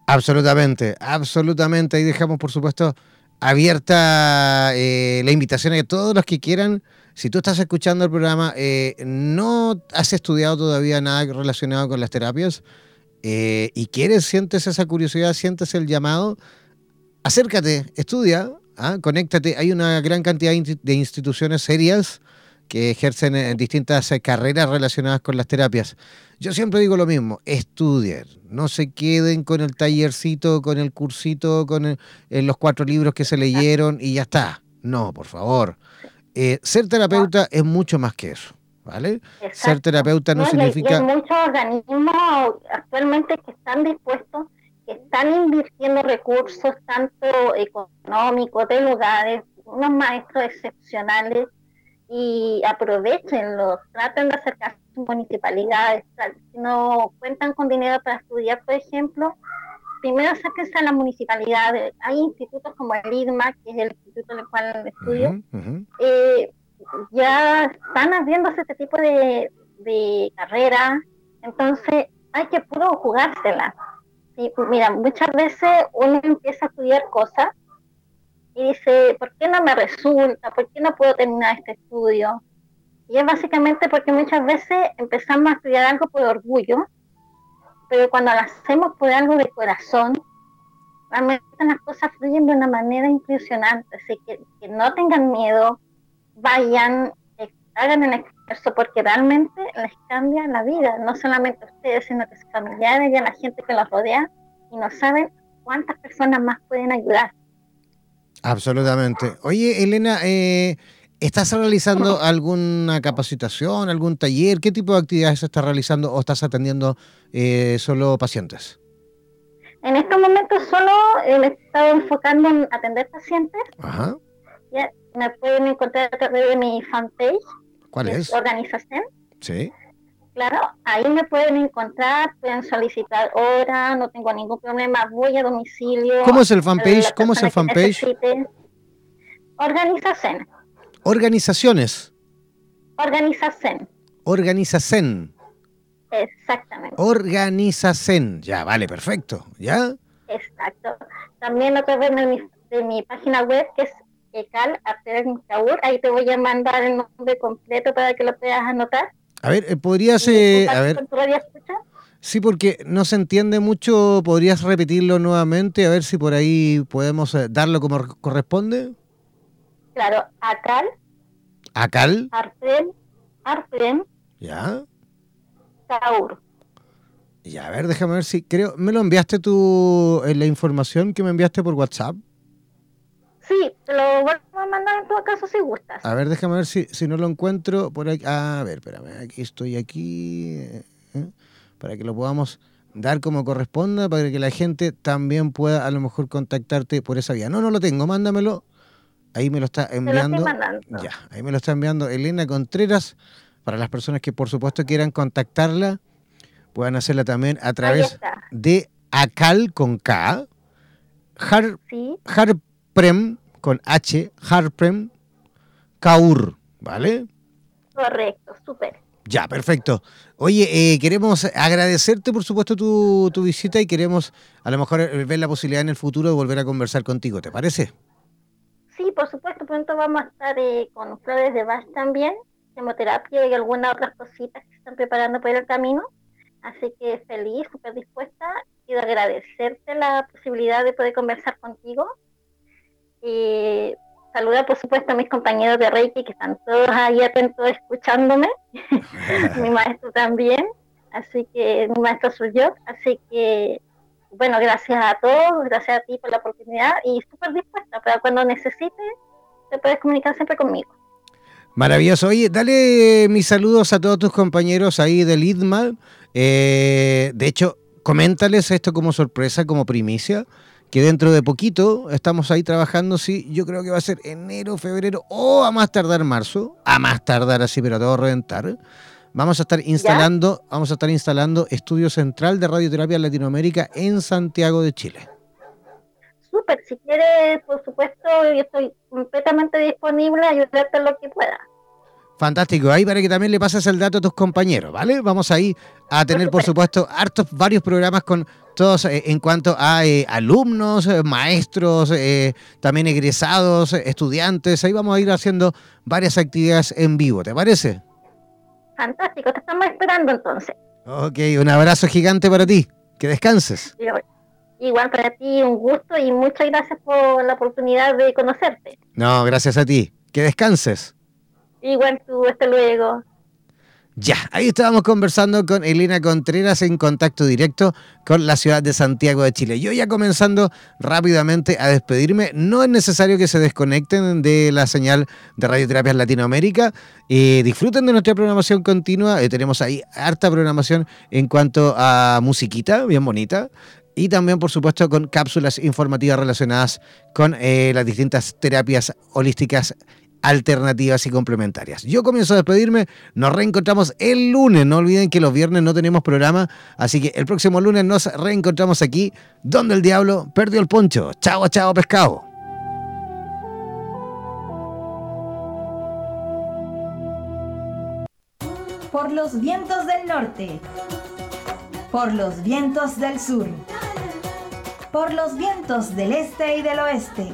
Absolutamente, absolutamente. Y dejamos, por supuesto, abierta eh, la invitación a todos los que quieran, si tú estás escuchando el programa, eh, no has estudiado todavía nada relacionado con las terapias eh, y quieres, sientes esa curiosidad, sientes el llamado, acércate, estudia, ¿ah? conéctate. Hay una gran cantidad de instituciones serias que ejercen en distintas eh, carreras relacionadas con las terapias. Yo siempre digo lo mismo, estudien, no se queden con el tallercito, con el cursito, con eh, los cuatro libros que se leyeron y ya está. No, por favor. Eh, ser terapeuta es mucho más que eso. ¿Vale? Ser terapeuta no, significa... Hay muchos organismos actualmente que están dispuestos que están invirtiendo recursos tanto económicos, de lugares, unos maestros excepcionales y aprovechenlos, traten de acercarse a sus municipalidades, si no cuentan con dinero para estudiar, por ejemplo, primero acérquense a la municipalidad, hay institutos como el IDMA, que es el instituto en el cual estudio, eh, ya están abriéndose este tipo de, de carreras, entonces hay que puro jugársela. Mira, muchas veces uno empieza a estudiar cosas y dice, ¿por qué no me resulta? ¿Por qué no puedo terminar este estudio? Y es básicamente porque muchas veces empezamos a estudiar algo por orgullo, pero cuando lo hacemos por algo de corazón, realmente las cosas fluyen de una manera impresionante, así que, que no tengan miedo, vayan, eh, hagan el esfuerzo, porque realmente les cambia la vida, no solamente a ustedes, sino que sus familiares y a la gente que los rodea, y no saben cuántas personas más pueden ayudar. Absolutamente. Oye, Elena, eh, ¿estás realizando alguna capacitación, algún taller? ¿Qué tipo de actividades estás realizando o estás atendiendo eh, solo pacientes? En estos momentos solo eh, me he estado enfocando en atender pacientes. Ajá. Ya, me pueden encontrar a través de mi fanpage. ¿Cuál es? Organización. Sí. Claro, ahí me pueden encontrar, pueden solicitar hora, no tengo ningún problema, voy a domicilio. ¿Cómo es el fanpage? ¿Cómo es el fanpage? Organización, Organizaciones. organización, Organizacen. exactamente, Organizacen. Ya, vale, perfecto. ¿Ya? exacto. También a través de mi, de mi página web que es Ecal ahí te voy a mandar el nombre completo para que lo puedas anotar. A ver, eh, podrías, eh, a ver, sí, porque no se entiende mucho, ¿podrías repetirlo nuevamente? A ver si por ahí podemos eh, darlo como corresponde. Claro, Acal, Acal, Artem, Artem, ya. Caur. Ya, a ver, déjame ver si creo, ¿me lo enviaste tú en la información que me enviaste por WhatsApp? Sí, lo vuelvo a mandar en todo caso si gustas. A ver, déjame ver si, si no lo encuentro por aquí. A ver, espérame, aquí estoy aquí. eh, eh, para que lo podamos dar como corresponda, para que la gente también pueda a lo mejor contactarte por esa vía. No, no lo tengo, mándamelo. Ahí me lo está lo enviando. mandando. Ya, ahí me lo está enviando Elena Contreras. Para las personas que por supuesto quieran contactarla, puedan hacerla también a través de Acal con K, Har, Sí, Harprem con H, Harprem Kaur, ¿vale? correcto, súper. Ya, perfecto. Oye, eh, queremos agradecerte por supuesto tu, tu visita y queremos a lo mejor eh, ver la posibilidad en el futuro de volver a conversar contigo, ¿te parece? Sí, por supuesto, pronto vamos a estar eh, con flores de Bach también, quimioterapia y algunas otras cositas que están preparando por el camino. Así que feliz, súper dispuesta de agradecerte la posibilidad de poder conversar contigo. Y saludar, por supuesto, a mis compañeros de Reiki que están todos ahí atentos escuchándome. mi maestro también. Así que mi maestro soy yo. Así que, bueno, gracias a todos, gracias a ti por la oportunidad y súper dispuesta para cuando necesites, te puedes comunicar siempre conmigo. Maravilloso. Oye, dale mis saludos a todos tus compañeros ahí del IDMA. Eh, de hecho, coméntales esto como sorpresa, como primicia, que dentro de poquito estamos ahí trabajando, sí, yo creo que va a ser enero, febrero o a más tardar marzo, a más tardar así, pero a todo reventar. Vamos a estar instalando, vamos a estar instalando estudio central de radioterapia en Latinoamérica en Santiago de Chile. Súper, si quieres, por supuesto, yo estoy completamente disponible a ayudarte en lo que pueda. Fantástico, ahí para que también le pases el dato a tus compañeros, ¿vale? Vamos ahí a tener, por supuesto, hartos, varios programas con todos eh, en cuanto a eh, alumnos, eh, maestros, eh, también egresados, eh, estudiantes. Ahí vamos a ir haciendo varias actividades en vivo, ¿te parece? Fantástico, te estamos esperando entonces. Ok, un abrazo gigante para ti. Que descanses. Igual para ti, un gusto y muchas gracias por la oportunidad de conocerte. No, gracias a ti. Que descanses. Igual tú, hasta luego. Ya, ahí estábamos conversando con Elena Contreras en contacto directo con la ciudad de Santiago de Chile. Yo ya comenzando rápidamente a despedirme, no es necesario que se desconecten de la señal de Radioterapias Latinoamérica. Eh, disfruten de nuestra programación continua, Eh, tenemos ahí harta programación en cuanto a musiquita, bien bonita. Y también, por supuesto, con cápsulas informativas relacionadas con eh, las distintas terapias holísticas alternativas y complementarias. Yo comienzo a despedirme, nos reencontramos el lunes, no olviden que los viernes no tenemos programa, así que el próximo lunes nos reencontramos aquí, donde el diablo perdió el poncho. Chao, chao, pescado. Por los vientos del norte. Por los vientos del sur. Por los vientos del este y del oeste.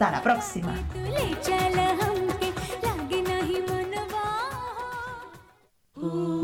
Hasta la próxima. Ooh.